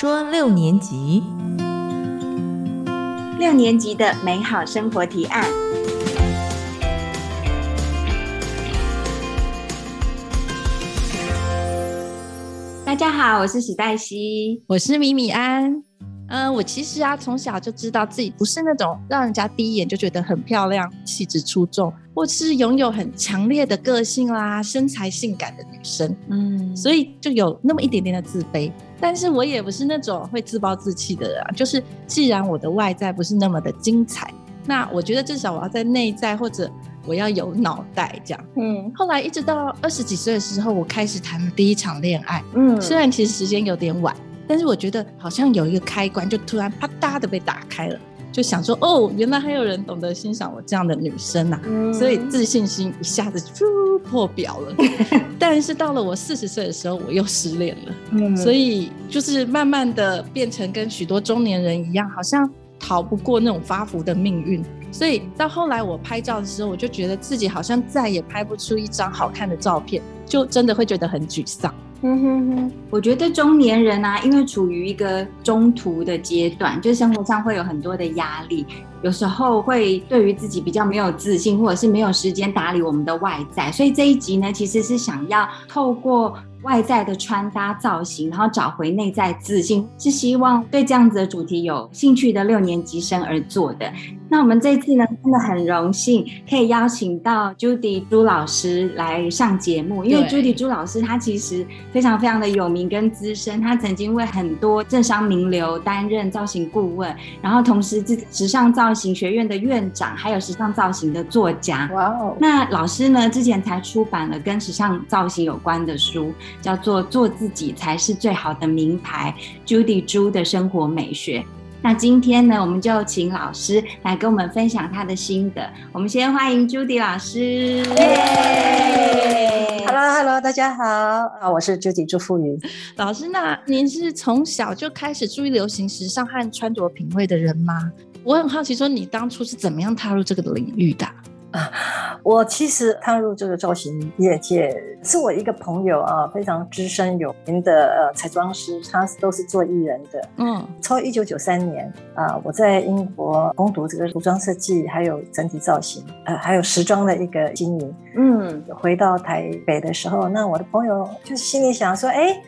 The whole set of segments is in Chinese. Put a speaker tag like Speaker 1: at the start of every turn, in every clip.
Speaker 1: 说六年级，
Speaker 2: 六年级的美好生活提案。大家好，我是史黛西，
Speaker 3: 我是米米安。嗯，我其实啊，从小就知道自己不是那种让人家第一眼就觉得很漂亮、气质出众，或是拥有很强烈的个性啦、身材性感的女生。嗯，所以就有那么一点点的自卑。但是我也不是那种会自暴自弃的人，就是既然我的外在不是那么的精彩，那我觉得至少我要在内在或者我要有脑袋这样。嗯，后来一直到二十几岁的时候，我开始谈了第一场恋爱。嗯，虽然其实时间有点晚。但是我觉得好像有一个开关，就突然啪嗒的被打开了，就想说哦，原来还有人懂得欣赏我这样的女生呐，所以自信心一下子就破表了。但是到了我四十岁的时候，我又失恋了，所以就是慢慢的变成跟许多中年人一样，好像逃不过那种发福的命运。所以到后来我拍照的时候，我就觉得自己好像再也拍不出一张好看的照片，就真的会觉得很沮丧。嗯
Speaker 2: 哼哼，我觉得中年人啊，因为处于一个中途的阶段，就生活上会有很多的压力，有时候会对于自己比较没有自信，或者是没有时间打理我们的外在，所以这一集呢，其实是想要透过。外在的穿搭造型，然后找回内在自信，是希望对这样子的主题有兴趣的六年级生而做的。那我们这次呢，真的很荣幸可以邀请到 Judy 朱老师来上节目，因为 Judy 朱老师他其实非常非常的有名跟资深，他曾经为很多政商名流担任造型顾问，然后同时是时尚造型学院的院长，还有时尚造型的作家。哇哦！那老师呢，之前才出版了跟时尚造型有关的书。叫做做自己才是最好的名牌，Judy 朱的生活美学。那今天呢，我们就请老师来跟我们分享他的心得。我们先欢迎 Judy 老师。
Speaker 4: Hello，Hello，大家好啊，我是 Judy 朱富云
Speaker 3: 老师。那您是从小就开始注意流行时尚和穿着品味的人吗？我很好奇，说你当初是怎么样踏入这个领域的？啊，
Speaker 4: 我其实踏入这个造型业界，是我一个朋友啊，非常资深有名的呃彩妆师，他都是做艺人的。嗯，从一九九三年啊，我在英国攻读这个服装设计，还有整体造型，呃，还有时装的一个经营。嗯，回到台北的时候，那我的朋友就心里想说，哎，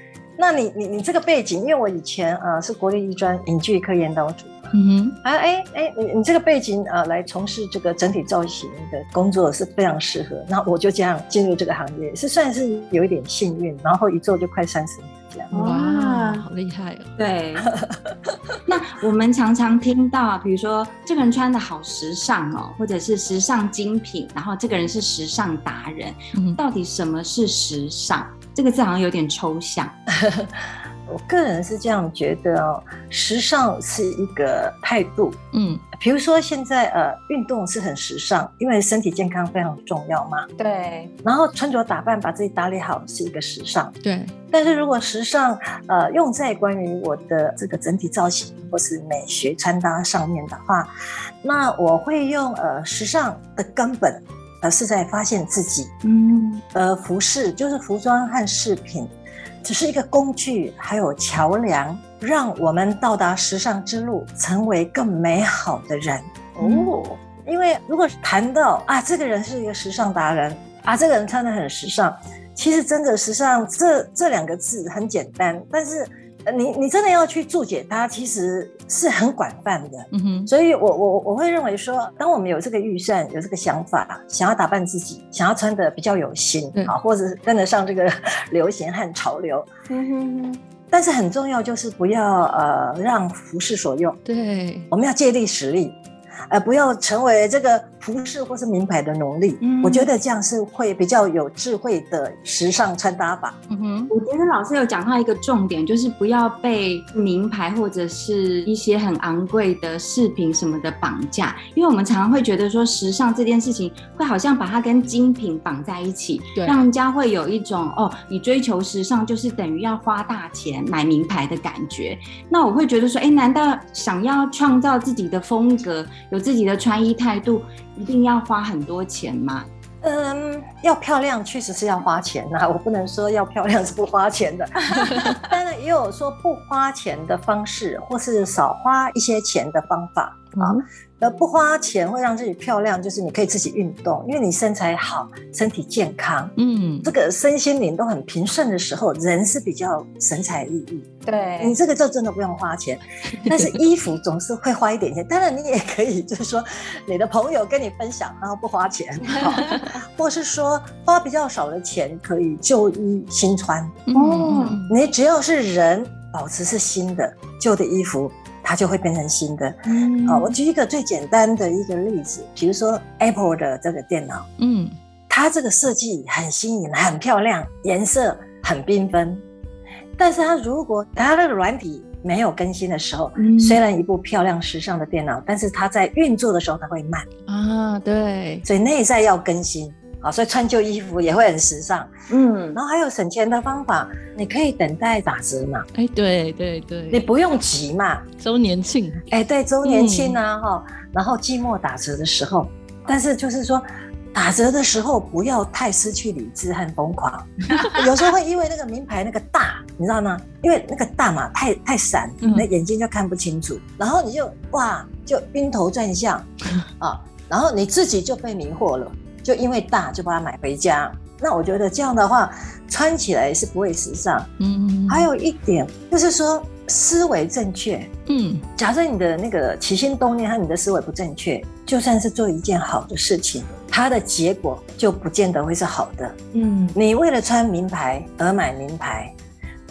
Speaker 4: 那你你你这个背景，因为我以前啊是国立艺专影剧科研导组。嗯哼，啊，哎哎，你你这个背景啊，来从事这个整体造型的工作是非常适合。那我就这样进入这个行业，是算是有一点幸运。然后一做就快三十年这样。
Speaker 3: 哇，好厉害哦！
Speaker 2: 对。那我们常常听到，比如说这个人穿的好时尚哦，或者是时尚精品，然后这个人是时尚达人。嗯，到底什么是时尚？这个字好像有点抽象。
Speaker 4: 我个人是这样觉得哦，时尚是一个态度，嗯，比如说现在呃，运动是很时尚，因为身体健康非常重要嘛，
Speaker 2: 对。
Speaker 4: 然后穿着打扮把自己打理好是一个时尚，
Speaker 3: 对。
Speaker 4: 但是如果时尚呃用在关于我的这个整体造型或是美学穿搭上面的话，那我会用呃时尚的根本，呃是在发现自己，嗯，呃服饰就是服装和饰品。只是一个工具，还有桥梁，让我们到达时尚之路，成为更美好的人哦。因为如果谈到啊，这个人是一个时尚达人啊，这个人穿的很时尚，其实真的时尚这这两个字很简单，但是。你你真的要去注解它，其实是很广泛的。嗯哼，所以我我我会认为说，当我们有这个预算、有这个想法，想要打扮自己，想要穿的比较有型啊，或者跟得上这个 流行和潮流。嗯哼哼。但是很重要就是不要呃让服饰所用。
Speaker 3: 对，
Speaker 4: 我们要借力使力。呃，不要成为这个服饰或是名牌的奴隶。嗯，我觉得这样是会比较有智慧的时尚穿搭法。嗯
Speaker 2: 哼，我觉得老师有讲到一个重点，就是不要被名牌或者是一些很昂贵的饰品什么的绑架。因为我们常常会觉得说，时尚这件事情会好像把它跟精品绑在一起，对让人家会有一种哦，你追求时尚就是等于要花大钱买名牌的感觉。那我会觉得说，哎，难道想要创造自己的风格？有自己的穿衣态度，一定要花很多钱吗？
Speaker 4: 嗯，要漂亮确实是要花钱呐，我不能说要漂亮是不花钱的。当然也有说不花钱的方式，或是少花一些钱的方法啊。而不花钱会让自己漂亮，就是你可以自己运动，因为你身材好，身体健康，嗯，这个身心灵都很平顺的时候，人是比较神采奕奕。
Speaker 2: 对
Speaker 4: 你这个就真的不用花钱，但是衣服总是会花一点钱。当然你也可以，就是说你的朋友跟你分享，然后不花钱，或是说花比较少的钱可以旧衣新穿。哦，你只要是人，保持是新的，旧的衣服。它就会变成新的。嗯，好，我举一个最简单的一个例子，比如说 Apple 的这个电脑，嗯，它这个设计很新颖、很漂亮，颜色很缤纷。但是它如果它那个软体没有更新的时候，虽然一部漂亮时尚的电脑，但是它在运作的时候它会慢
Speaker 3: 啊。对，
Speaker 4: 所以内在要更新。啊，所以穿旧衣服也会很时尚，嗯，然后还有省钱的方法，你可以等待打折嘛，
Speaker 3: 哎，对对对，
Speaker 4: 你不用急嘛，
Speaker 3: 周年庆，
Speaker 4: 哎，对，周年庆啊，哈，然后季末打折的时候，但是就是说打折的时候不要太失去理智和疯狂，有时候会因为那个名牌那个大，你知道吗？因为那个大嘛，太太闪，那眼睛就看不清楚，然后你就哇，就晕头转向 啊，然后你自己就被迷惑了。就因为大就把它买回家，那我觉得这样的话穿起来是不会时尚。嗯，还有一点就是说思维正确。嗯，假设你的那个起心动念和你的思维不正确，就算是做一件好的事情，它的结果就不见得会是好的。嗯，你为了穿名牌而买名牌。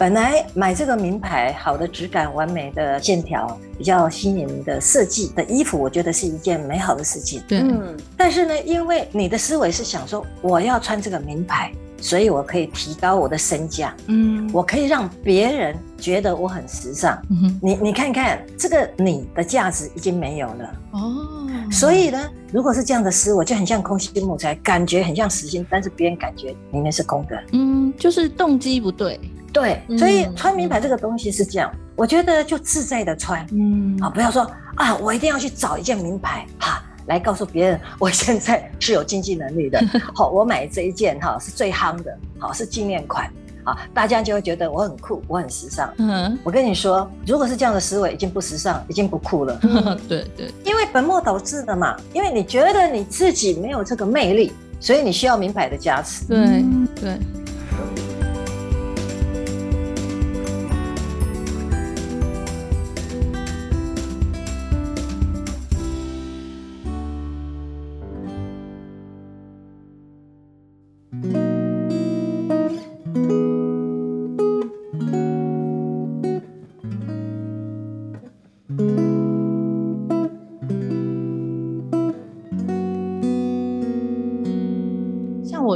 Speaker 4: 本来买这个名牌，好的质感、完美的线条、比较新颖的设计的衣服，我觉得是一件美好的事情。
Speaker 3: 对，嗯。
Speaker 4: 但是呢，因为你的思维是想说，我要穿这个名牌，所以我可以提高我的身价。嗯，我可以让别人觉得我很时尚。嗯你你看看这个，你的价值已经没有了。哦。所以呢，如果是这样的思维，就很像空心木材，感觉很像实心，但是别人感觉里面是空的。
Speaker 3: 嗯，就是动机不对。
Speaker 4: 对，所以穿名牌这个东西是这样，我觉得就自在的穿，嗯，啊，不要说啊，我一定要去找一件名牌哈，来告诉别人我现在是有经济能力的，好，我买这一件哈是最夯的，好是纪念款，啊，大家就会觉得我很酷，我很时尚。嗯，我跟你说，如果是这样的思维，已经不时尚，已经不酷了。
Speaker 3: 对对，
Speaker 4: 因为本末倒置的嘛，因为你觉得你自己没有这个魅力，所以你需要名牌的加持。
Speaker 3: 对对。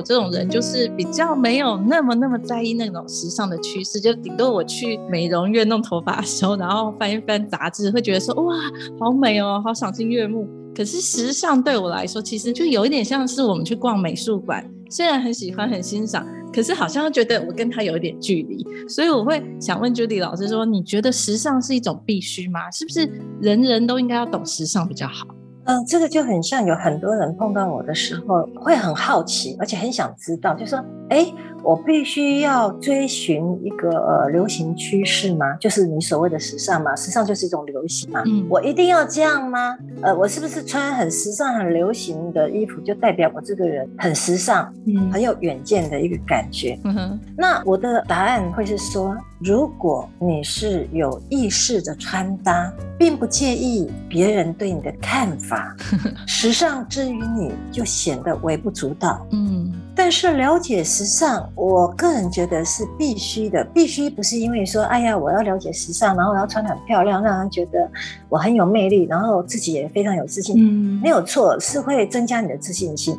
Speaker 3: 这种人就是比较没有那么那么在意那种时尚的趋势，就顶多我去美容院弄头发的时候，然后翻一翻杂志，会觉得说哇，好美哦，好赏心悦目。可是时尚对我来说，其实就有一点像是我们去逛美术馆，虽然很喜欢很欣赏，可是好像觉得我跟他有一点距离。所以我会想问 Judy 老师说，你觉得时尚是一种必须吗？是不是人人都应该要懂时尚比较好？
Speaker 4: 嗯，这个就很像有很多人碰到我的时候会很好奇，而且很想知道，就说，哎。我必须要追寻一个呃流行趋势吗？就是你所谓的时尚嘛？时尚就是一种流行嘛。嗯，我一定要这样吗？呃，我是不是穿很时尚、很流行的衣服，就代表我这个人很时尚、很有远见的一个感觉？嗯哼。那我的答案会是说，如果你是有意识的穿搭，并不介意别人对你的看法，时尚之于你就显得微不足道。嗯。但是了解时尚，我个人觉得是必须的。必须不是因为说，哎呀，我要了解时尚，然后我要穿得很漂亮，让人觉得我很有魅力，然后自己也非常有自信。嗯，没有错，是会增加你的自信心。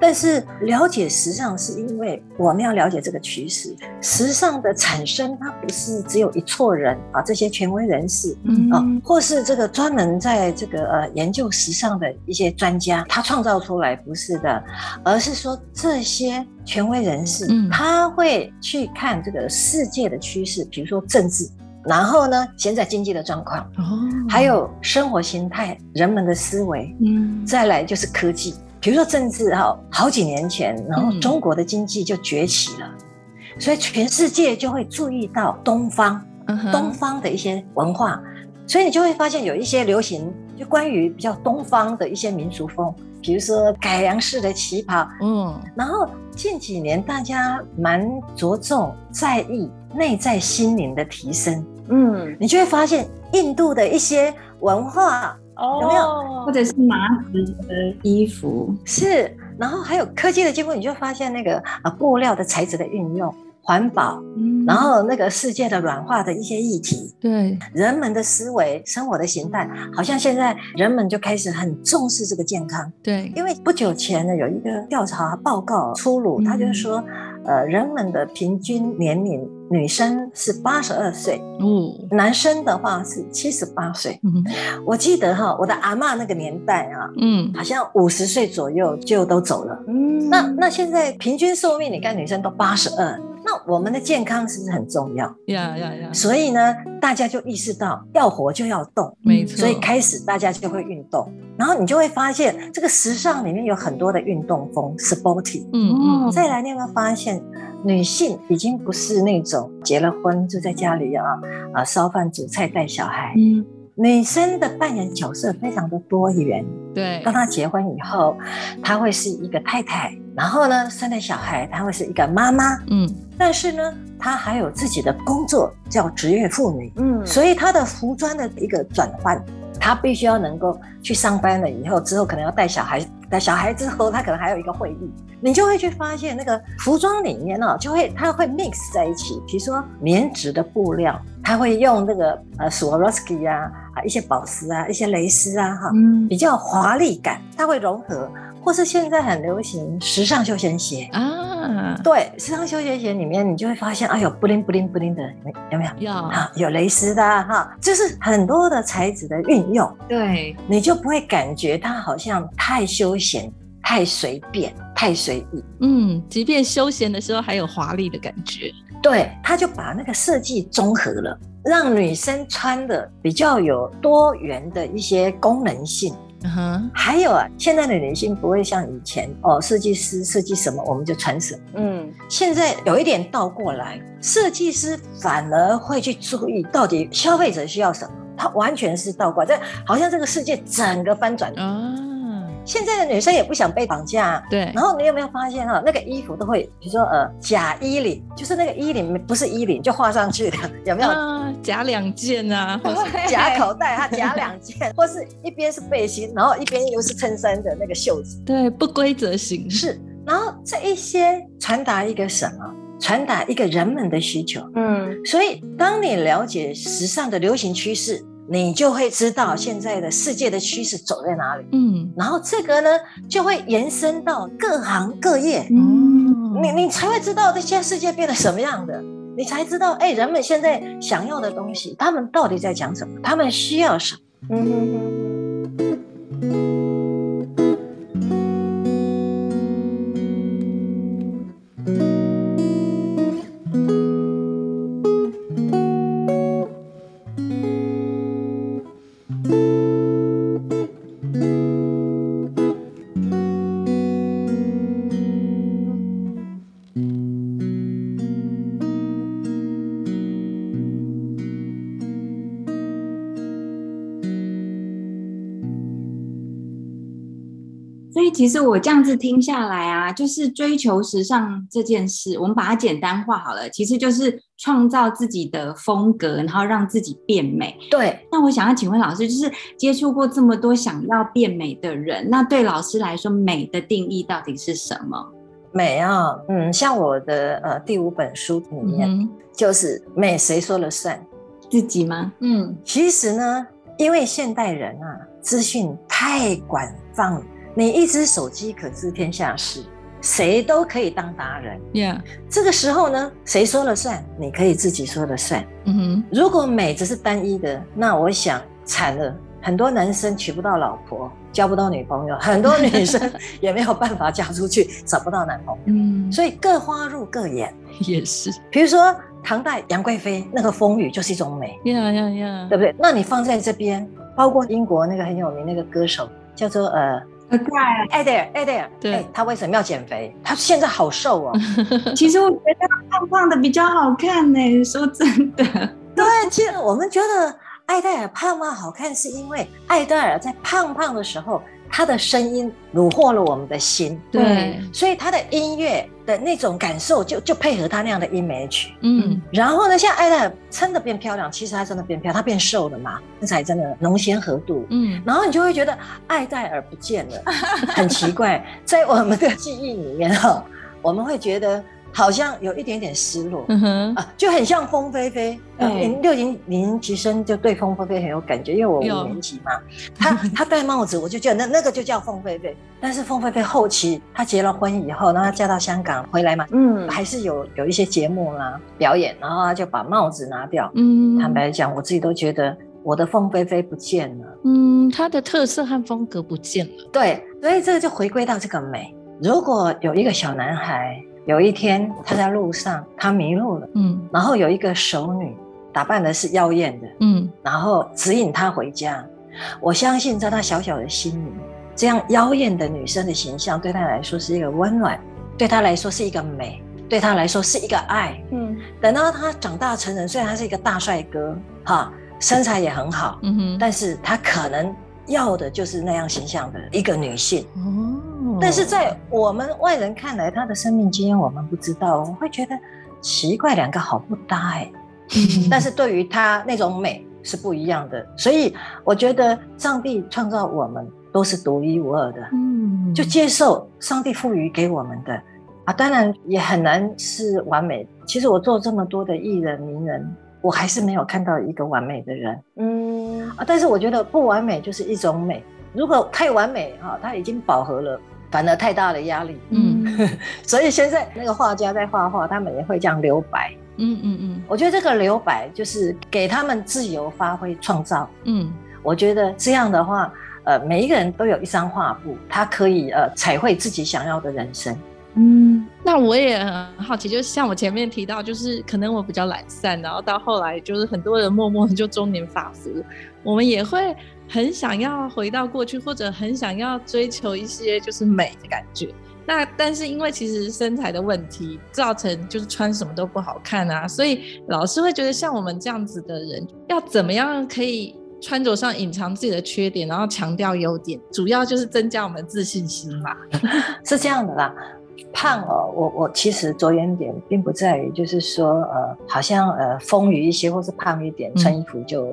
Speaker 4: 但是了解时尚，是因为我们要了解这个趋势。时尚的产生，它不是只有一撮人啊，这些权威人士嗯啊，或是这个专门在这个呃研究时尚的一些专家，他创造出来不是的，而是说这些权威人士，他会去看这个世界的趋势，比如说政治，然后呢，现在经济的状况，哦，还有生活形态、人们的思维，嗯，再来就是科技。比如说政治哈，好几年前，然后
Speaker 3: 嗯
Speaker 4: 中国的经济就崛起了，所以全世界就会注意到东方。
Speaker 3: 嗯
Speaker 4: 东方的一些文化，所以你就会发现有一些流行，就关于比较东方的一些民族风，比如说改良式的旗袍。
Speaker 3: 嗯
Speaker 4: 然后近几年大家蛮着重在意内在心灵的提升，
Speaker 2: 嗯，
Speaker 4: 你就会发现印度的一些文化有没有？
Speaker 2: 或者是麻质的衣服，
Speaker 4: 是，然后还有科技的进步，你就发现那个呃布料的材质的运用。环保，
Speaker 2: 嗯。
Speaker 4: 然后那个世界的软化的一些议题，
Speaker 3: 对，
Speaker 4: 人们的思维、生活的形态，好像现在人们就开始很重视这个健康。
Speaker 3: 对，
Speaker 4: 因为不久前呢，有一个调查报告出炉，
Speaker 3: 嗯。
Speaker 4: 他就说，呃，人们的平均年龄，女生是八十二岁，
Speaker 3: 嗯，
Speaker 4: 男生的话是七十八岁。
Speaker 3: 嗯
Speaker 4: 我记得哈，我的阿嬷那个年代啊，
Speaker 3: 嗯，
Speaker 4: 好像五十岁左右就都走了。
Speaker 2: 嗯
Speaker 4: 那那现在平均寿命，你看女生都八十二，那我们的健康是不是很重要？
Speaker 3: 呀呀呀，
Speaker 4: 所以呢，大家就意识到要活就要动，
Speaker 3: 没错，
Speaker 4: 所以开始大家就会运动，然后你就会发现这个时尚里面有很多的运动风，sporty。
Speaker 3: 嗯嗯，
Speaker 4: 再来，你有没有发现，女性已经不是那种结了婚就在家里啊啊烧饭煮菜带小孩，
Speaker 2: 嗯
Speaker 4: 女生的扮演角色非常的多元。
Speaker 3: 对，
Speaker 4: 当她结婚以后，她会是一个太太，然后呢生了小孩，她会是一个妈妈，
Speaker 3: 嗯
Speaker 4: 但是呢，她还有自己的工作叫职业妇女。
Speaker 2: 嗯
Speaker 4: 所以她的服装的一个转换，她必须要能够去上班了以后，之后可能要带小孩，带小孩之后，他可能还有一个会议，你就会去发现那个服装里面呢、就会它会 mix 在一起，比如说棉质的布料，他会用那个呃 Swarovski 啊啊一些宝石啊一些蕾丝啊哈，
Speaker 2: 嗯。
Speaker 4: 比较华丽感，它会融合，或是现在很流行时尚休闲鞋。
Speaker 3: 啊，
Speaker 4: 对，时尚休闲鞋里面，你就会发现，哎呦，布灵布灵布灵的，有有没有？
Speaker 3: 有
Speaker 4: 啊，有蕾丝的啊哈，就是很多的材质的运用，
Speaker 2: 对，
Speaker 4: 你就不会感觉它好像太休闲、太随便、太随意。
Speaker 3: 嗯，即便休闲的时候还有华丽的感觉，
Speaker 4: 对，他就把那个设计综合了，让女生穿的比较有多元的一些功能性。
Speaker 3: 嗯哼，
Speaker 4: 还有啊，现在的女性不会像以前哦，设计师设计什么我们就穿什么。
Speaker 2: 嗯
Speaker 4: 现在有一点倒过来，设计师反而会去注意到底消费者需要什么，他完全是倒过来，这好像这个世界整个翻转。
Speaker 3: 啊，
Speaker 4: 现在的女生也不想被绑架、啊。
Speaker 3: 对，
Speaker 4: 然后你有没有发现哈、那个衣服都会，比如说呃假衣领，就是那个衣领不是衣领就画上去的，有没有？
Speaker 3: 啊，夹两件啊，或是
Speaker 4: 夹口袋，它假两件，或是一边是背心，然后一边又是衬衫的那个袖子，
Speaker 3: 对不规则形式，
Speaker 4: 是。然后这一些传达一个什么？传达一个人们的需求。
Speaker 2: 嗯
Speaker 4: 所以，当你了解时尚的流行趋势，你就会知道现在的世界的趋势走在哪里。
Speaker 3: 嗯，
Speaker 4: 然后这个呢，就会延伸到各行各业，
Speaker 2: 嗯。
Speaker 4: 你你才会知道这现在世界变得什么样的，你才知道，哎，人们现在想要的东西，他们到底在讲什么，他们需要什么。
Speaker 2: 嗯哼哼所以其实我这样子听下来啊，就是追求时尚这件事，我们把它简单化好了，其实就是创造自己的风格，然后让自己变美。
Speaker 4: 对，
Speaker 2: 那我想要请问老师，就是接触过这么多想要变美的人，那对老师来说，美的定义到底是什么？
Speaker 4: 美啊，嗯，像我的呃第五本书里面，
Speaker 3: 嗯
Speaker 4: 就是美谁说了算。
Speaker 2: 自己吗？嗯
Speaker 4: 其实呢，因为现代人啊，资讯太广泛，你一只手机可知天下事，谁都可以当达人。
Speaker 3: ，Yeah，
Speaker 4: 这个时候呢，谁说了算？你可以自己说了算。
Speaker 3: 嗯哼，
Speaker 4: 如果美只是单一的，那我想惨了，很多男生娶不到老婆，交不到女朋友，很多女生也没有办法嫁出去，找不到男朋友。
Speaker 3: 嗯，
Speaker 4: 所以各花入各眼。
Speaker 3: 也是
Speaker 4: 比如说唐代杨贵妃那个风雨就是一种美，
Speaker 3: 呀呀呀
Speaker 4: 对，不对？那你放在这边，包括英国那个很有名那个歌手叫做呃
Speaker 2: 对，
Speaker 4: 艾黛尔，艾黛尔，
Speaker 3: 对
Speaker 4: 哎他为什么要减肥？他现在好瘦哦。
Speaker 2: 其实我觉得胖胖的比较好看呢。说真的，
Speaker 4: 对，其实我们觉得艾黛尔胖胖？好看，是因为艾黛尔在胖胖的时候，她的声音虏获了我们的心，
Speaker 3: 对，
Speaker 4: 所以他的音乐的那种感受就就配合他那样的 image。
Speaker 3: 嗯
Speaker 4: 然后呢，现在艾黛尔真的变漂亮，其实她真的变漂亮，她变瘦了嘛，身材真的浓鲜合度。
Speaker 3: 嗯
Speaker 4: 然后你就会觉得艾黛尔不见了，很奇怪，在我们的记忆里面哈、我们会觉得好像有一点点失落。
Speaker 3: 嗯哼，
Speaker 4: 啊，就很像凤飞飞。
Speaker 2: 嗯
Speaker 4: 六零零级生就对凤飞飞很有感觉，因为我五年级嘛，他 他戴帽子，我就觉得那那个就叫凤飞飞。但是凤飞飞后期她结了婚以后，然后她嫁到香港回来嘛，
Speaker 2: 嗯，
Speaker 4: 还是有有一些节目啦表演，然后她就把帽子拿掉。
Speaker 3: 嗯，
Speaker 4: 坦白讲，我自己都觉得我的凤飞飞不见了。
Speaker 3: 嗯，它的特色和风格不见了。
Speaker 4: 对，所以这个就回归到这个美。如果有一个小男孩，有一天他在路上他迷路了，
Speaker 3: 嗯
Speaker 4: 然后有一个熟女打扮的是妖艳的，
Speaker 3: 嗯
Speaker 4: 然后指引他回家。我相信在他小小的心里，这样妖艳的女生的形象对他来说是一个温暖，对他来说是一个美，对他来说是一个爱。
Speaker 2: 嗯，
Speaker 4: 等到他长大成人，虽然他是一个大帅哥，哈，身材也很好，
Speaker 3: 嗯哼，
Speaker 4: 但是他可能要的就是那样形象的一个女性。
Speaker 3: 哦，
Speaker 4: 但是在我们外人看来，他的生命经验我们不知道，我们会觉得奇怪，两个好不搭哎、
Speaker 3: 嗯
Speaker 4: 但是对于他那种美是不一样的，所以我觉得上帝创造我们都是独一无二的，
Speaker 3: 嗯
Speaker 4: 就接受上帝赋予给我们的啊。当然也很难是完美。其实我做这么多的艺人名人，我还是没有看到一个完美的人
Speaker 2: 嗯，
Speaker 4: 啊。但是我觉得不完美就是一种美，如果太完美哈、他已经饱和了，反而太大的压力。
Speaker 3: 嗯
Speaker 4: 所以现在那个画家在画画，他们也会这样留白。
Speaker 3: 嗯嗯嗯
Speaker 4: 我觉得这个留白就是给他们自由发挥创造。
Speaker 3: 嗯
Speaker 4: 我觉得这样的话，呃，每一个人都有一张画布，他可以呃彩绘自己想要的人生。
Speaker 2: 嗯，
Speaker 3: 那我也很好奇，就是像我前面提到，就是可能我比较懒散，然后到后来就是很多人默默就中年发福，我们也会很想要回到过去，或者很想要追求一些就是美的感觉。那但是因为其实身材的问题，造成就是穿什么都不好看啊，所以老师会觉得像我们这样子的人，要怎么样可以穿着上隐藏自己的缺点，然后强调优点，主要就是增加我们自信心嘛。
Speaker 4: 是这样的啦。胖哦，我我其实着眼点并不在于，就是说呃，好像呃丰腴一些，或是胖一点，
Speaker 3: 嗯
Speaker 4: 穿衣服就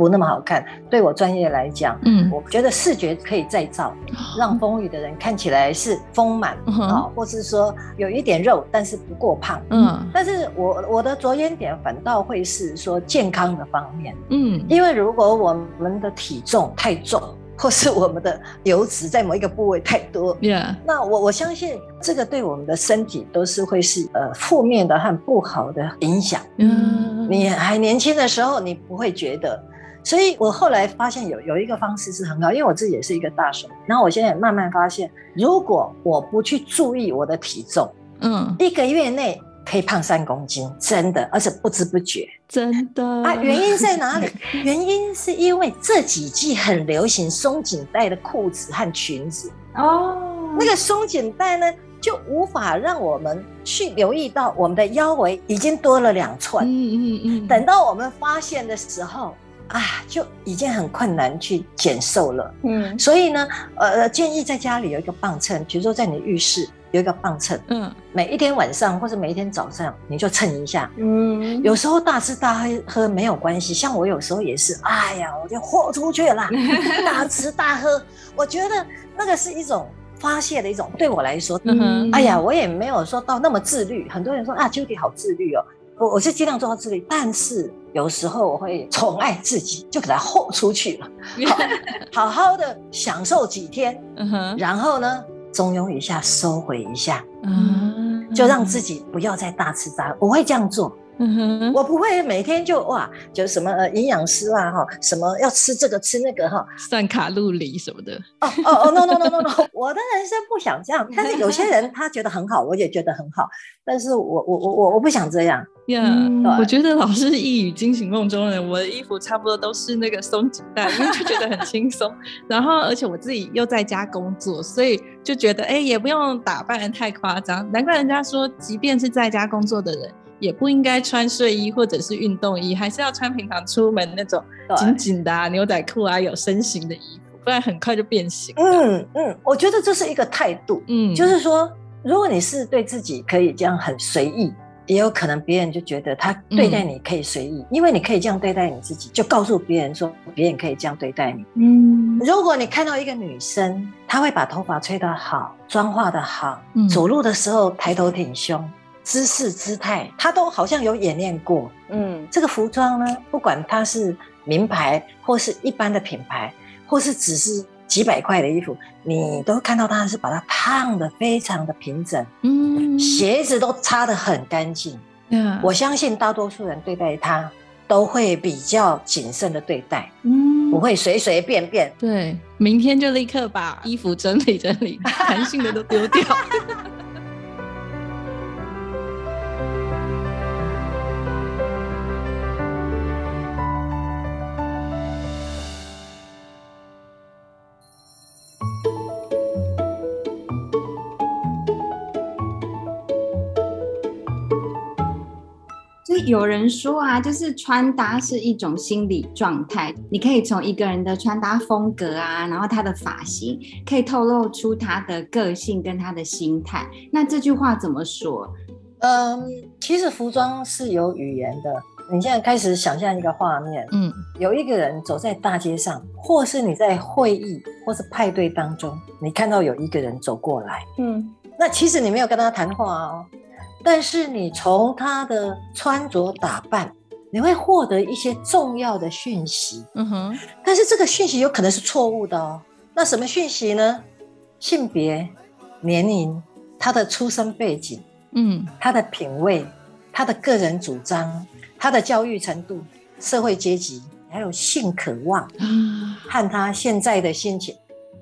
Speaker 4: 不那么好看。对我专业来讲，
Speaker 3: 嗯
Speaker 4: 我觉得视觉可以再造，让丰腴的人看起来是丰满啊、或是说有一点肉，但是不过胖。
Speaker 3: 嗯
Speaker 4: 但是我我的着眼点反倒会是说健康的方面，
Speaker 3: 嗯
Speaker 4: 因为如果我们的体重太重，或是我们的油脂在某一个部位太多
Speaker 3: ，，Yeah，
Speaker 4: 那我我相信这个对我们的身体都是会是呃负面的和不好的影响。
Speaker 3: 嗯，
Speaker 4: 你还年轻的时候，你不会觉得。所以我后来发现有有一个方式是很好，因为我自己也是一个大手，然后我现在也慢慢发现，如果我不去注意我的体重，
Speaker 3: 嗯，
Speaker 4: 一个月内可以胖三公斤，真的，而且不知不觉
Speaker 3: 真的
Speaker 4: 啊。原因在哪里？原因是因为这几季很流行松紧带的裤子和裙子，
Speaker 2: 哦，
Speaker 4: 那个松紧带呢，就无法让我们去留意到我们的腰围已经多了两寸。
Speaker 3: 嗯嗯嗯，
Speaker 4: 等到我们发现的时候啊，就已经很困难去减瘦了。
Speaker 2: 嗯
Speaker 4: 所以呢，呃，建议在家里有一个磅秤，比如说在你浴室有一个磅秤，
Speaker 3: 嗯
Speaker 4: 每一天晚上或者每一天早上你就称一下。
Speaker 2: 嗯，
Speaker 4: 有时候大吃大喝喝没有关系，像我有时候也是，哎呀，我就豁出去了，大吃大喝。我觉得那个是一种发泄的一种，对我来说，哎呀，我也没有说到那么自律。很多人说啊，Judy 好自律哦，我我是尽量做到自律，但是有时候我会宠爱自己，就给它豁出去了，好好的享受几天，然后呢，中庸一下，收回一下，
Speaker 3: 嗯，
Speaker 4: 就让自己不要再大吃大喝。我会这样做，我不会每天就哇，就什么营养师啊哈，什么要吃这个吃那个哈，
Speaker 3: 算卡路里什么的。
Speaker 4: 哦哦哦，no no no no no，我的人生不想这样。但是 有些人他觉得很好，我也觉得很好。但是我我我我我不想这样。
Speaker 3: 呀，我觉得老师一语惊醒梦中人。我的衣服差不多都是那个松紧带，因为就觉得很轻松。然后而且我自己又在家工作，所以就觉得哎，也不用打扮的太夸张。难怪人家说，即便是在家工作的人。也不应该穿睡衣或者是运动衣，还是要穿平常出门那种紧紧的牛仔裤啊，有身形的衣服，不然很快就变形。
Speaker 4: 嗯嗯，我觉得这是一个态度。嗯，就是说，如果你是对自己可以这样很随意，也有可能别人就觉得他对待你可以随意，因为你可以这样对待你自己，就告诉别人说别人可以这样对待你。嗯，如果你看到一个女生，她会把头发吹得好，妆化得好，走路的时候抬头挺胸。姿势姿态，他都好像有演练过。嗯，这个服装呢，不管它是名牌或是一般的品牌，或是只是几百块的衣服，你都看到他是把它烫的非常的平整。嗯，鞋子都擦的很干净。嗯，我相信大多数人对待他都会比较谨慎的对待。嗯，不会随随便便。
Speaker 3: 对，明天就立刻把衣服整理整理，弹性的都丢掉。
Speaker 2: 有人说啊，就是穿搭是一种心理状态，你可以从一个人的穿搭风格啊，然后他的发型，可以透露出他的个性跟他的心态。那这句话怎么说？
Speaker 4: 嗯，其实服装是有语言的。你现在开始想象一个画面，嗯，有一个人走在大街上，或是你在会议或是派对当中，你看到有一个人走过来，嗯，那其实你没有跟他谈话哦。但是你从他的穿着打扮，你会获得一些重要的讯息。嗯哼。但是这个讯息有可能是错误的哦。那什么讯息呢？性别、年龄、他的出生背景，嗯，他的品味、他的个人主张、他的教育程度、社会阶级，还有性渴望，和他现在的心情。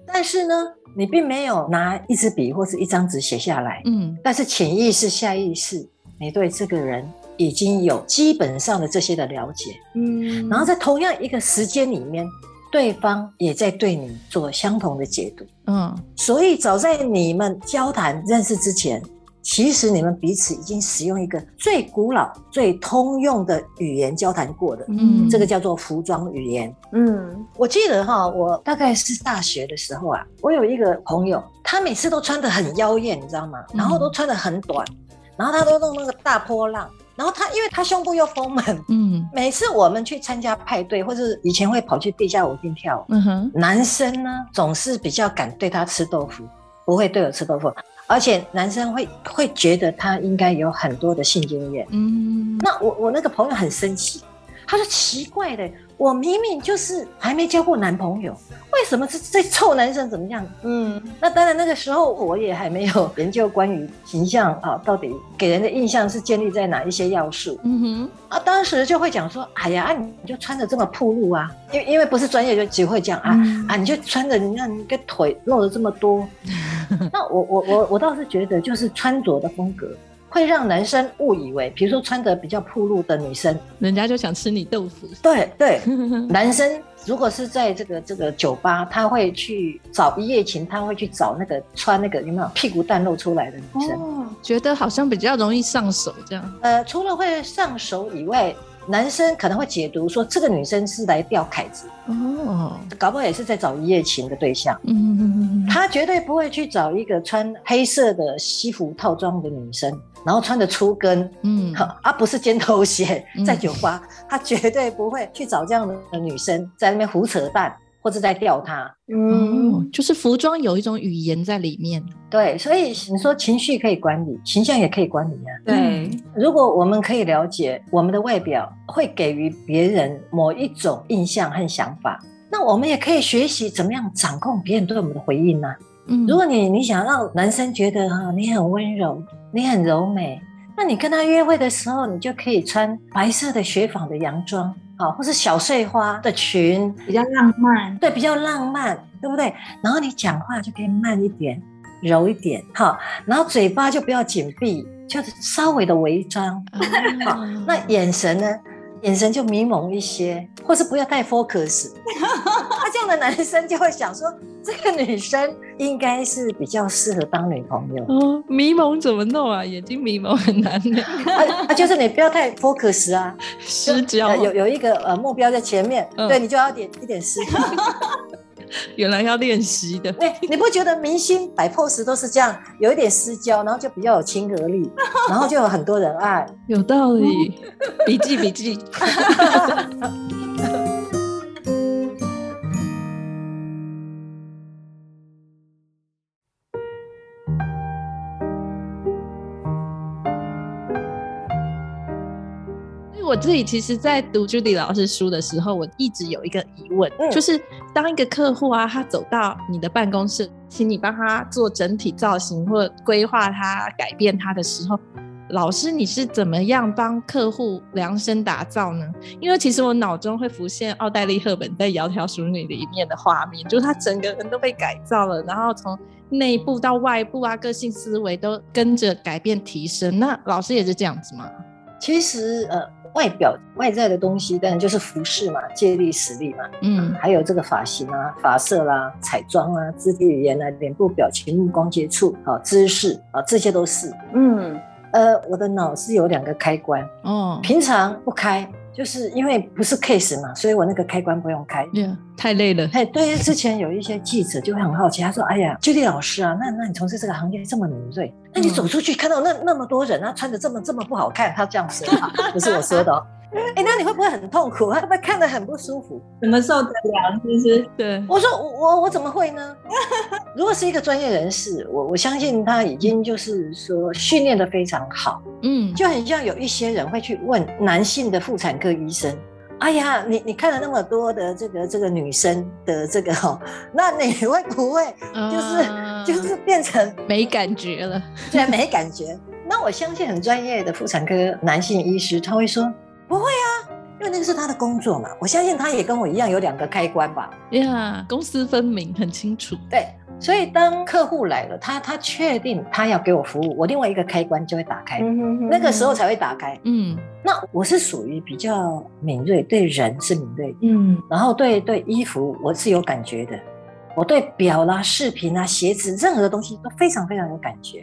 Speaker 4: 但是呢？你并没有拿一支笔或是一张纸写下来，嗯，但是潜意识、下意识，你对这个人已经有基本上的这些的了解，嗯，然后在同样一个时间里面，对方也在对你做相同的解读，嗯，所以早在你们交谈认识之前。其实你们彼此已经使用一个最古老、最通用的语言交谈过的，嗯，这个叫做服装语言。嗯，我记得哈，我大概是大学的时候啊，我有一个朋友，他每次都穿得很妖艳，你知道吗？然后都穿得很短，然后他都弄那个大波浪，然后他因为他胸部又丰满，嗯，每次我们去参加派对或者以前会跑去地下舞厅跳，嗯哼，男生呢总是比较敢对他吃豆腐，不会对我吃豆腐。而且男生会会觉得他应该有很多的性经验，嗯，那我我那个朋友很生气，他说奇怪的，我明明就是还没交过男朋友。为什么这这臭男生怎么样？嗯，那当然那个时候我也还没有研究关于形象啊，到底给人的印象是建立在哪一些要素？嗯哼，啊，当时就会讲说，哎呀，啊，你就穿着这么暴露啊，因为因为不是专业，就只会讲啊啊，你就穿着你看你个腿露的这么多，那我我我我倒是觉得就是穿着的风格。会让男生误以为，比如说穿的比较暴露的女生，
Speaker 3: 人家就想吃你豆腐。
Speaker 4: 对对，男生如果是在这个这个酒吧，他会去找一夜情，他会去找那个穿那个有没有屁股蛋露出来的女生。哦，
Speaker 3: 觉得好像比较容易上手这样。
Speaker 4: 呃，除了会上手以外。男生可能会解读说，这个女生是来钓凯子哦，搞不好也是在找一夜情的对象。嗯嗯嗯他绝对不会去找一个穿黑色的西服套装的女生，然后穿着粗跟，嗯，啊不是尖头鞋在酒吧，他绝对不会去找这样的女生在那边胡扯淡。或者在钓她，
Speaker 3: 嗯，就是服装有一种语言在里面，
Speaker 4: 对，所以你说情绪可以管理，形象也可以管理啊。
Speaker 2: 对，
Speaker 4: 如果我们可以了解我们的外表会给予别人某一种印象和想法，那我们也可以学习怎么样掌控别人对我们的回应呢？嗯，如果你你想让男生觉得哈你很温柔，你很柔美。那你跟他约会的时候，你就可以穿白色的雪纺的洋装，好，或是小碎花的裙，
Speaker 2: 比较浪漫，
Speaker 4: 对，比较浪漫，对不对？然后你讲话就可以慢一点，柔一点，好，然后嘴巴就不要紧闭，就是稍微的微张，好，那眼神呢？眼神就迷蒙一些，或是不要太 focus，那这样的男生就会想说，这个女生应该是比较适合当女朋友。
Speaker 3: 哦，迷蒙怎么弄啊？眼睛迷蒙很难的。
Speaker 4: 啊，就是你不要太 focus 啊，
Speaker 3: 失焦。
Speaker 4: 有有一个呃目标在前面，对你就要点一点失焦。
Speaker 3: 原来要练习的。
Speaker 4: 哎，你不觉得明星摆 pose 都是这样，有一点私交，然后就比较有亲和力，然后就有很多人爱。
Speaker 3: 有道理，笔 记笔记。我自己其实，在读 Judy 老师书的时候，我一直有一个疑问，就是当一个客户啊，他走到你的办公室，请你帮他做整体造型或规划他、改变他的时候，老师你是怎么样帮客户量身打造呢？因为其实我脑中会浮现奥黛丽·赫本在《窈窕淑女》里面的画面，就是她整个人都被改造了，然后从内部到外部啊，个性思维都跟着改变提升。那老师也是这样子吗？
Speaker 4: 其实呃。外表外在的东西，当然就是服饰嘛，借力使力嘛，嗯，还有这个发型啊、发色啦、彩妆啊、肢体语言啊、脸部表情、目光接触啊、姿势啊，这些都是。嗯，呃，我的脑是有两个开关，哦，平常不开。就是因为不是 case 嘛，所以我那个开关不用开，
Speaker 3: 太累了。
Speaker 4: 哎，对于之前有一些记者就会很好奇，他说：“哎呀，居丽老师啊，那那你从事这个行业这么敏锐，那你走出去看到那那么多人啊，穿的这么这么不好看，他这样说，不是我说的。” 哎，那你会不会很痛苦？会不会看得很不舒服？
Speaker 2: 怎么受得了？其实，
Speaker 3: 对，
Speaker 4: 我说我我我怎么会呢？如果是一个专业人士，我我相信他已经就是说训练的非常好。嗯，就很像有一些人会去问男性的妇产科医生：“哎呀，你你看了那么多的这个这个女生的这个哈，那你会不会就是就是变成
Speaker 3: 没感觉了？
Speaker 4: 对，没感觉。那我相信很专业的妇产科男性医师他会说。不会啊，因为那个是他的工作嘛。我相信他也跟我一样有两个开关吧。
Speaker 3: 呀，公私分明，很清楚。
Speaker 4: 对，所以当客户来了，他他确定他要给我服务，我另外一个开关就会打开，那个时候才会打开。嗯，那我是属于比较敏锐，对人是敏锐，嗯，然后对对衣服我是有感觉的。我对表啦、饰品啊、鞋子，任何的东西都非常非常有感觉，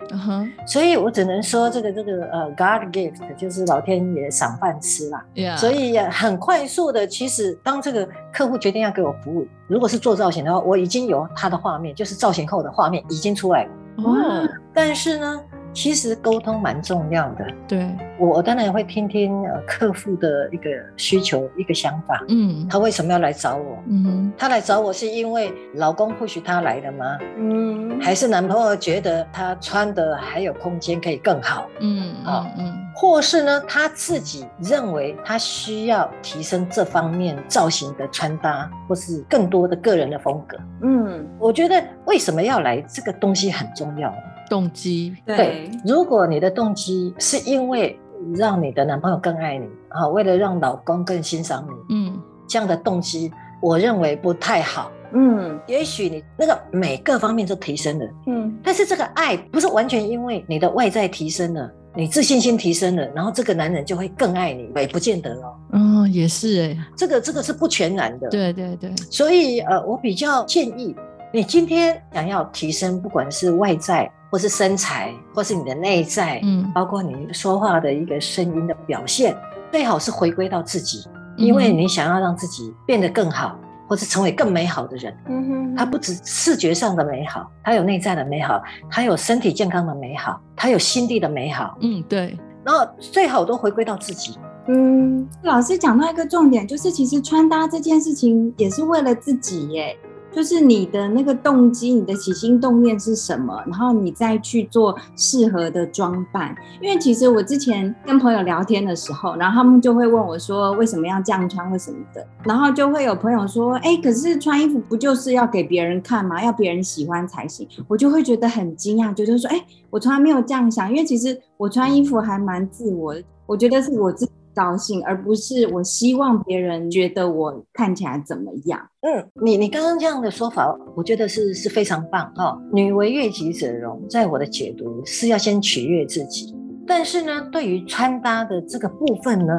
Speaker 4: 所以我只能说这个这个呃，God gift 就是老天爷赏饭吃啦。所以很快速的，其实当这个客户决定要给我服务，如果是做造型的话，我已经有他的画面，就是造型后的画面已经出来了。哦，但是呢。其实沟通蛮重要的，
Speaker 3: 对。
Speaker 4: 我当然会听听呃客户的一个需求一个想法，嗯，他为什么要来找我？嗯，他来找我是因为老公不许他来的吗？嗯，还是男朋友觉得他穿的还有空间可以更好？嗯，啊，嗯，或是呢他自己认为他需要提升这方面造型的穿搭，或是更多的个人的风格？嗯，我觉得为什么要来这个东西很重要。
Speaker 3: 动机
Speaker 2: 对，
Speaker 4: 如果你的动机是因为让你的男朋友更爱你啊，为了让老公更欣赏你，嗯，这样的动机，我认为不太好。嗯，也许你那个每个方面都提升了，嗯，但是这个爱不是完全因为你的外在提升了，你自信心提升了，然后这个男人就会更爱你，也不见得哦。
Speaker 3: 嗯，也是哎，
Speaker 4: 这个这个是不全然的。
Speaker 3: 对对对，
Speaker 4: 所以呃，我比较建议你今天想要提升，不管是外在。或是身材，或是你的内在，嗯，包括你说话的一个声音的表现，最好是回归到自己，因为你想要让自己变得更好，或是成为更美好的人。嗯哼，它不止视觉上的美好，它有内在的美好，它有身体健康的美好，它有心地的美好。
Speaker 3: 嗯，对。
Speaker 4: 然后最好都回归到自己。
Speaker 2: 嗯，老师讲到一个重点，就是其实穿搭这件事情也是为了自己耶。就是你的那个动机，你的起心动念是什么，然后你再去做适合的装扮。因为其实我之前跟朋友聊天的时候，然后他们就会问我说，为什么要这样穿或什么的，然后就会有朋友说，哎，可是穿衣服不就是要给别人看吗？要别人喜欢才行。我就会觉得很惊讶，觉得说，哎，我从来没有这样想，因为其实我穿衣服还蛮自我的，我觉得是我自。高兴，而不是我希望别人觉得我看起来怎么样。
Speaker 4: 嗯，你你刚刚这样的说法，我觉得是是非常棒哦。女为悦己者容，在我的解读是要先取悦自己。但是呢，对于穿搭的这个部分呢，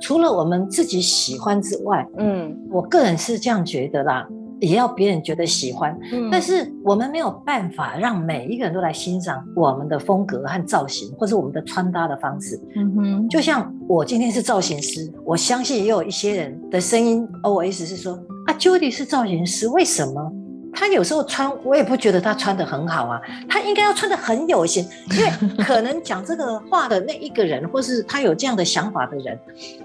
Speaker 4: 除了我们自己喜欢之外，嗯，我个人是这样觉得啦。也要别人觉得喜欢，但是我们没有办法让每一个人都来欣赏我们的风格和造型，或是我们的穿搭的方式。嗯哼，就像我今天是造型师，我相信也有一些人的声音 OS 是说啊，Judy 是造型师，为什么？他有时候穿，我也不觉得他穿的很好啊。他应该要穿的很有型，因为可能讲这个话的那一个人，或是他有这样的想法的人，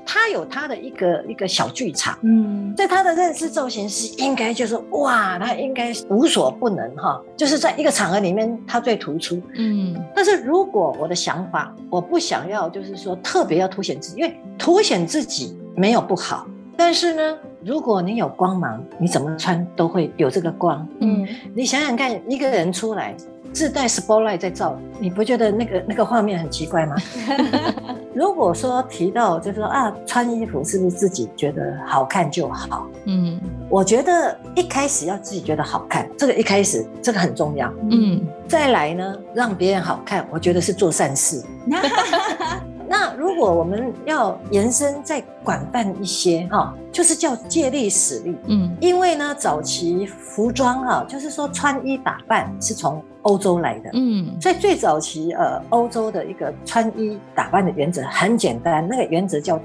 Speaker 4: 他有他的一个一个小剧场。嗯，在他的认识造型师，应该就是哇，他应该无所不能哈，就是在一个场合里面他最突出。嗯，但是如果我的想法，我不想要，就是说特别要凸显自己，因为凸显自己没有不好，但是呢。如果你有光芒，你怎么穿都会有这个光。嗯，你想想看，一个人出来自带 spotlight 在照，你不觉得那个那个画面很奇怪吗？如果说提到就是说啊，穿衣服是不是自己觉得好看就好？嗯，我觉得一开始要自己觉得好看，这个一开始这个很重要。嗯，再来呢，让别人好看，我觉得是做善事。那如果我们要延伸再广泛一些哈，就是叫借力使力。嗯，因为呢，早期服装哈，就是说穿衣打扮是从欧洲来的。嗯，所以最早期呃，欧洲的一个穿衣打扮的原则很简单，那个原则叫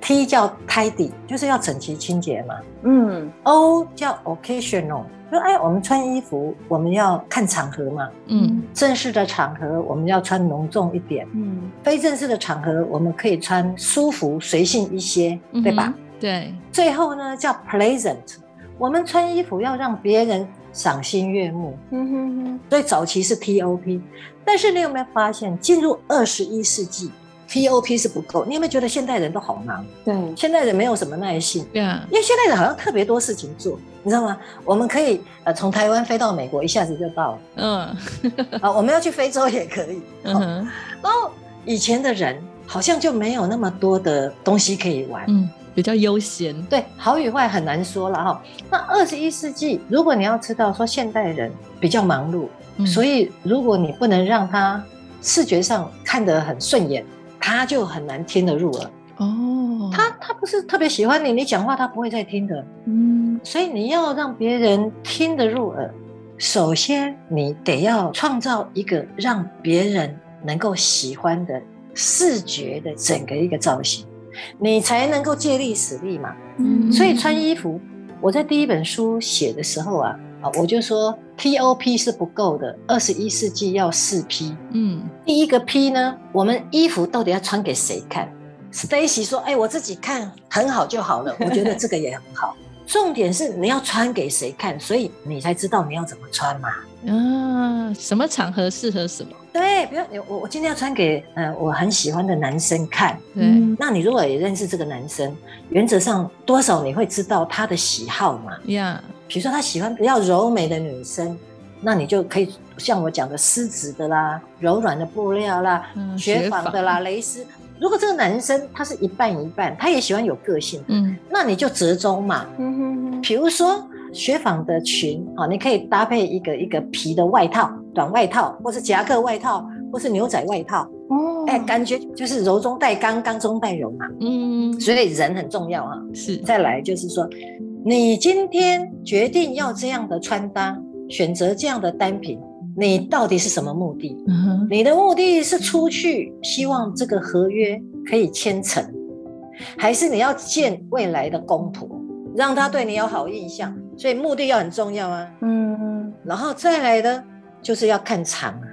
Speaker 4: TOP，T 叫 tidy，就是要整齐清洁嘛。嗯，O 叫 occasional。说哎，我们穿衣服，我们要看场合嘛。嗯，正式的场合我们要穿隆重一点。嗯，非正式的场合我们可以穿舒服随性一些，对吧？
Speaker 3: 对。
Speaker 4: 最后呢，叫 pleasant，我们穿衣服要让别人赏心悦目。嗯哼哼。所以早期是 TOP，但是你有没有发现，进入二十一世纪？T.O.P 是不够，你有没有觉得现代人都好忙？
Speaker 2: 对，
Speaker 4: 现代人没有什么耐性。对啊，因为现代人好像特别多事情做，你知道吗？我们可以呃从台湾飞到美国，一下子就到了。嗯，啊，我们要去非洲也可以。嗯，然后以前的人好像就没有那么多的东西可以玩，嗯，
Speaker 3: 比较悠闲。
Speaker 4: 对，好与坏很难说了哈。那二十一世纪，如果你要知道说现代人比较忙碌，所以如果你不能让他视觉上看得很顺眼。他就很难听得入耳。哦，他他不是特别喜欢你，你讲话他不会再听的，嗯，所以你要让别人听得入耳，首先你得要创造一个让别人能够喜欢的视觉的整个一个造型，你才能够借力使力嘛，嗯，所以穿衣服，我在第一本书写的时候啊。啊，我就说 T O P 是不够的，二十一世纪要四 P。嗯，第一个 P 呢，我们衣服到底要穿给谁看？Stacy 说：“哎，我自己看很好就好了。”我觉得这个也很好。重点是你要穿给谁看，所以你才知道你要怎么穿嘛。
Speaker 3: 啊，什么场合适合什么？
Speaker 4: 对，比如我我今天要穿给呃我很喜欢的男生看。对，那你如果也认识这个男生，原则上多少你会知道他的喜好嘛？呀。比如说他喜欢比较柔美的女生，那你就可以像我讲的丝质的啦、柔软的布料啦、雪纺的啦、蕾丝。如果这个男生他是一半一半，他也喜欢有个性，嗯，那你就折中嘛。嗯哼哼。比如说雪纺的裙啊，你可以搭配一个一个皮的外套、短外套，或是夹克外套，或是牛仔外套。哦。哎，感觉就是柔中带刚，刚中带柔嘛。嗯。所以人很重要啊。
Speaker 3: 是。
Speaker 4: 再来就是说。你今天决定要这样的穿搭，选择这样的单品，你到底是什么目的？你的目的是出去，希望这个合约可以签成，还是你要见未来的公婆，让他对你有好印象？所以目的要很重要啊。嗯，然后再来的，就是要看场合。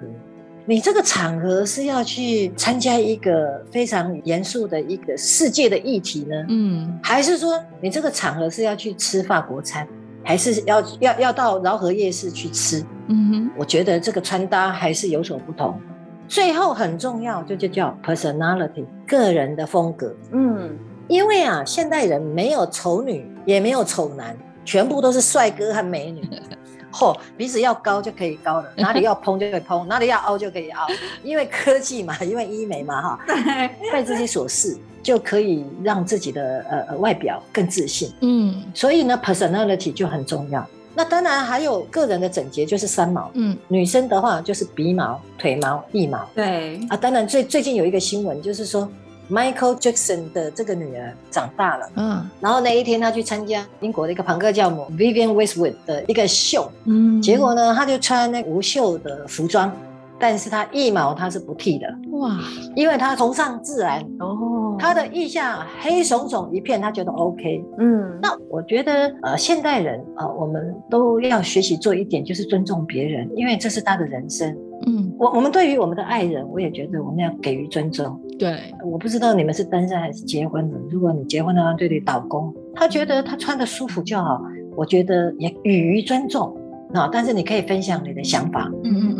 Speaker 4: 你这个场合是要去参加一个非常严肃的一个世界的议题呢？嗯，还是说你这个场合是要去吃法国餐？还是要要要到饶河夜市去吃？嗯哼，我觉得这个穿搭还是有所不同。最后很重要，就就叫 personality，个人的风格。嗯，因为啊，现代人没有丑女，也没有丑男，全部都是帅哥和美女。嚯，鼻子要高就可以高了，哪里要蓬就可以蓬，哪里要凹就可以凹。因为科技嘛，因为医美嘛，哈，被自己所示，就可以让自己的呃外表更自信。嗯，所以呢，personality 就很重要。那当然还有个人的整洁，就是三毛。嗯，女生的话就是鼻毛、腿毛、腋毛。
Speaker 2: 对
Speaker 4: 啊，当然最最近有一个新闻，就是说 Michael Jackson 的这个女儿长大了。嗯，然后那一天他去参加英国的一个朋克教母 Vivian Westwood 的一个秀。嗯，结果呢，他就穿那无袖的服装。但是他一毛他是不剃的哇，因为他崇尚自然哦，他的腋下黑耸耸一片，他觉得 OK。嗯，那我觉得呃，现代人啊，我们都要学习做一点，就是尊重别人，因为这是他的人生。嗯，我我们对于我们的爱人，我也觉得我们要给予尊重。
Speaker 3: 对，
Speaker 4: 我不知道你们是单身还是结婚的。如果你结婚的话，对你老公，他觉得他穿的舒服就好，我觉得也予以尊重啊。但是你可以分享你的想法。嗯嗯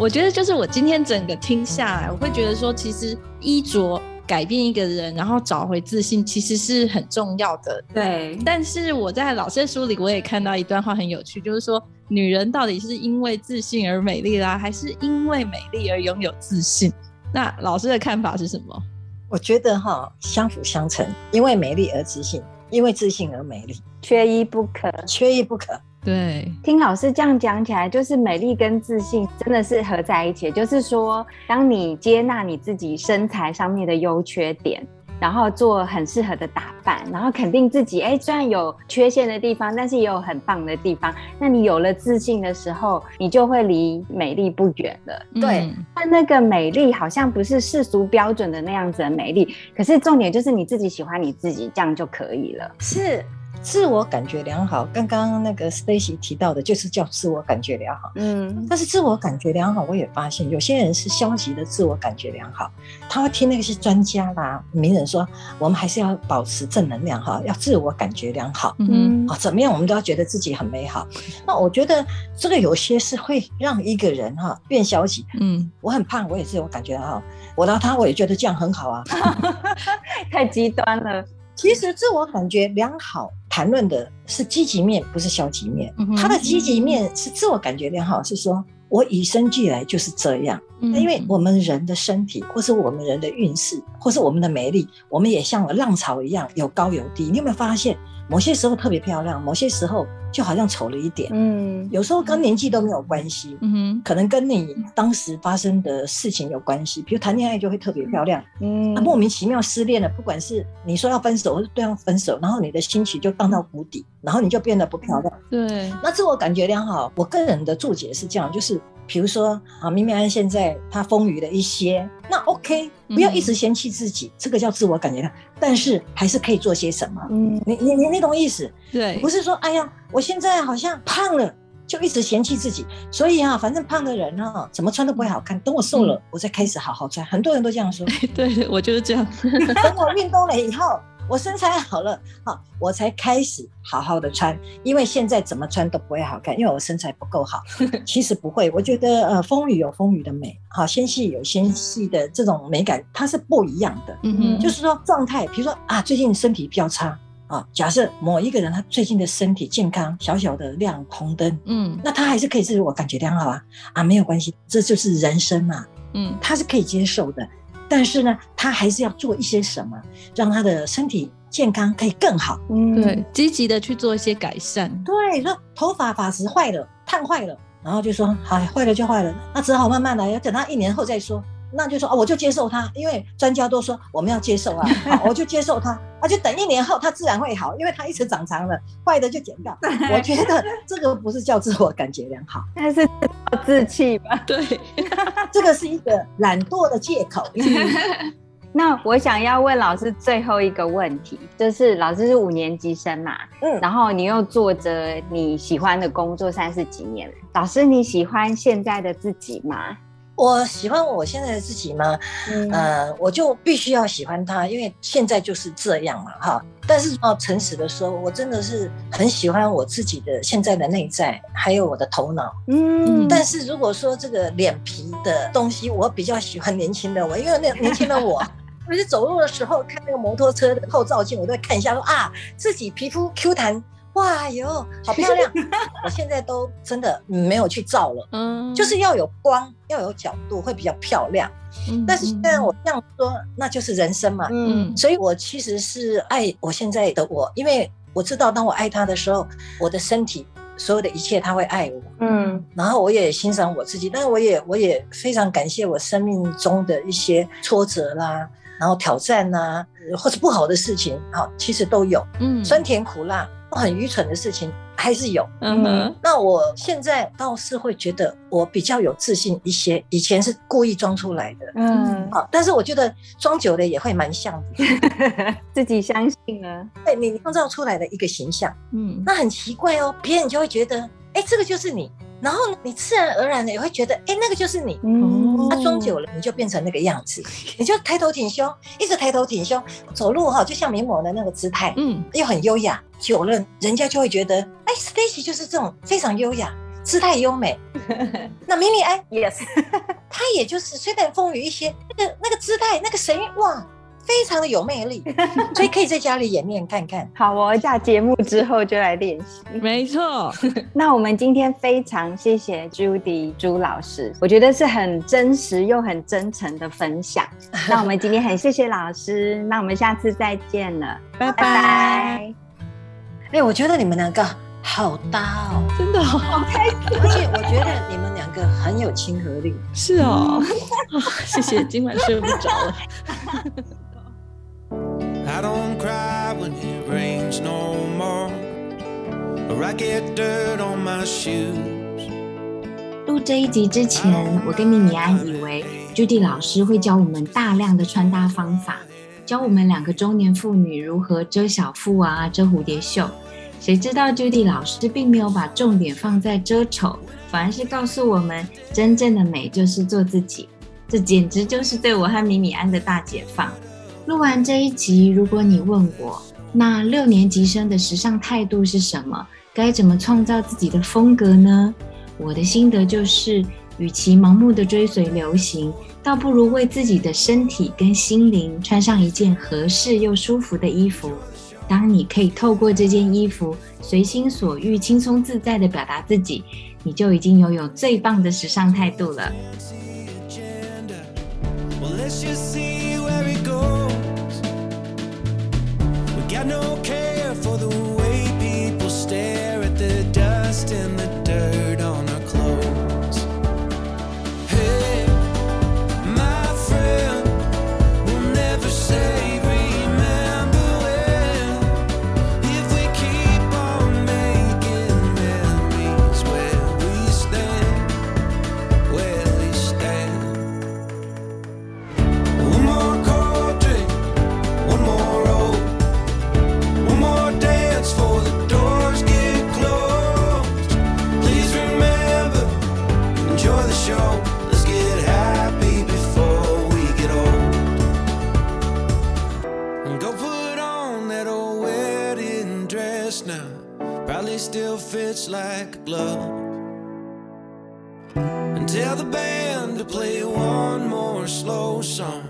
Speaker 3: 我觉得就是我今天整个听下来，我会觉得说，其实衣着改变一个人，然后找回自信，其实是很重要的。
Speaker 2: 对。
Speaker 3: 但是我在老师的书里，我也看到一段话很有趣，就是说，女人到底是因为自信而美丽啦，还是因为美丽而拥有自信？那老师的看法是什么？
Speaker 4: 我觉得哈，相辅相成，因为美丽而自信，因为自信而美丽，
Speaker 2: 缺一不可，
Speaker 4: 缺一不可。
Speaker 3: 对，
Speaker 2: 听老师这样讲起来，就是美丽跟自信真的是合在一起。就是说，当你接纳你自己身材上面的优缺点，然后做很适合的打扮，然后肯定自己，哎，虽然有缺陷的地方，但是也有很棒的地方。那你有了自信的时候，你就会离美丽不远了。
Speaker 4: 对，
Speaker 2: 但那个美丽好像不是世俗标准的那样子的美丽，可是重点就是你自己喜欢你自己，这样就可以了。
Speaker 4: 是。自我感觉良好，刚刚那个 Stacy 提到的，就是叫自我感觉良好。嗯，但是自我感觉良好，我也发现有些人是消极的自我感觉良好，他会听那些专家啦、名人说，我们还是要保持正能量哈，要自我感觉良好。嗯，啊，怎么样，我们都要觉得自己很美好。那我觉得这个有些是会让一个人哈变消极。嗯，我很胖，我也自我感觉良好，我到他，我也觉得这样很好啊。
Speaker 2: 太极端了。
Speaker 4: 其实自我感觉良好，谈论的是积极面，不是消极面。他的积极面是自我感觉良好，是说我与生俱来就是这样。那因为我们人的身体，或是我们人的运势，或是我们的美丽，我们也像浪潮一样有高有低。你有没有发现？某些时候特别漂亮，某些时候就好像丑了一点。嗯，有时候跟年纪都没有关系，嗯哼，可能跟你当时发生的事情有关系。比如谈恋爱就会特别漂亮，嗯，莫名其妙失恋了，不管是你说要分手，或是对方分手，然后你的心情就荡到谷底，然后你就变得不漂亮。
Speaker 3: 对，
Speaker 4: 那自我感觉良好，我个人的注解是这样，就是。比如说啊，明明安现在他风雨了一些，那 OK，不要一直嫌弃自己，这个叫自我感觉良但是还是可以做些什么？嗯，你你你那种意思？
Speaker 3: 对，
Speaker 4: 不是说哎呀，我现在好像胖了，就一直嫌弃自己，所以啊，反正胖的人啊，怎么穿都不会好看。等我瘦了，我再开始好好穿。很多人都这样说。
Speaker 3: 对，我就是这样。
Speaker 4: 等我 运动了以后。我身材好了，好，我才开始好好的穿，因为现在怎么穿都不会好看，因为我身材不够好。其实不会，我觉得呃，风雨有风雨的美，好，纤细有纤细的这种美感，它是不一样的。嗯哼，就是说状态，比如说啊，最近身体比较差啊，假设某一个人他最近的身体健康小小的亮红灯，嗯，那他还是可以自我感觉良好啊，啊，没有关系，这就是人生嘛，嗯，他是可以接受的。但是呢，他还是要做一些什么，让他的身体健康可以更好。
Speaker 3: 嗯，对，积极的去做一些改善。
Speaker 4: 对，说头发发质坏了，烫坏了，然后就说，哎，坏了就坏了，那只好慢慢来，要等到一年后再说。那就说哦，我就接受它，因为专家都说我们要接受啊，我就接受它，那就等一年后它自然会好，因为它一直长长了，坏的就剪掉。我觉得这个不是叫自我感觉良好，
Speaker 2: 那是自弃吧？
Speaker 3: 对，
Speaker 4: 这个是一个懒惰的借口。
Speaker 2: 那我想要问老师最后一个问题，就是老师是五年级生嘛，嗯，然后你又做着你喜欢的工作三十几年，老师你喜欢现在的自己吗？
Speaker 4: 我喜欢我现在的自己吗？呃，我就必须要喜欢他，因为现在就是这样嘛，哈。但是要诚实的说，我真的是很喜欢我自己的现在的内在，还有我的头脑。嗯。但是如果说这个脸皮的东西，我比较喜欢年轻的我，因为那年轻的我，每次走路的时候看那个摩托车的后照镜，我都会看一下，说啊，自己皮肤 Q 弹。哇哟，好漂亮！我现在都真的没有去照了，嗯，就是要有光，要有角度，会比较漂亮。但是现在我这样说，那就是人生嘛，嗯，所以我其实是爱我现在的我，因为我知道，当我爱他的时候，我的身体所有的一切他会爱我，嗯，然后我也欣赏我自己，但是我也我也非常感谢我生命中的一些挫折啦，然后挑战呐，或者不好的事情，好，其实都有，嗯，酸甜苦辣。很愚蠢的事情还是有，嗯哼。那我现在倒是会觉得我比较有自信一些，以前是故意装出来的，嗯。好，但是我觉得装久了也会蛮像的，
Speaker 2: 自己相信了。
Speaker 4: 对你创造出来的一个形象，嗯，那很奇怪哦，别人就会觉得，哎，这个就是你。然后你自然而然的也会觉得，哎，那个就是你。嗯，他装久了，你就变成那个样子，你就抬头挺胸，一直抬头挺胸，走路哈，就像名模的那个姿态，嗯，又很优雅。久了，人家就会觉得，哎，Stacy 就是这种非常优雅，姿态优美。那明明哎
Speaker 2: ，Yes，
Speaker 4: 他也就是虽然风雨一些，那个那个姿态，那个神韵，哇！非常的有魅力，所以可以在家里演练看看。
Speaker 2: 好，我下节目之后就来练习。
Speaker 3: 没错，
Speaker 2: 那我们今天非常谢谢 Judy 朱老师，我觉得是很真实又很真诚的分享。那我们今天很谢谢老师，那我们下次再见了，
Speaker 3: 拜拜。
Speaker 4: 哎，我觉得你们两个好搭哦，
Speaker 3: 真的好
Speaker 4: 开心，而且我觉得你们两个很有亲和力。
Speaker 3: 是哦，谢谢，今晚睡不着了。I don't cry when it rains no more, or I get dirt on my shoes.
Speaker 2: 录这一集之前，我跟米米安以为 Judy 老师会教我们大量的穿搭方法，教我们两个中年妇女如何遮小腹啊、遮蝴蝶袖。谁知道 Judy 老师并没有把重点放在遮丑，反而是告诉我们，真正的美就是做自己。这简直就是对我和米米安的大解放。录完这一集，如果你问我，那六年级生的时尚态度是什么？该怎么创造自己的风格呢？我的心得就是，与其盲目的追随流行，倒不如为自己的身体跟心灵穿上一件合适又舒服的衣服。当你可以透过这件衣服随心所欲、轻松自在的表达自己，你就已经拥有最棒的时尚态度了。todo fits like a glove. And tell the band to play one more slow song.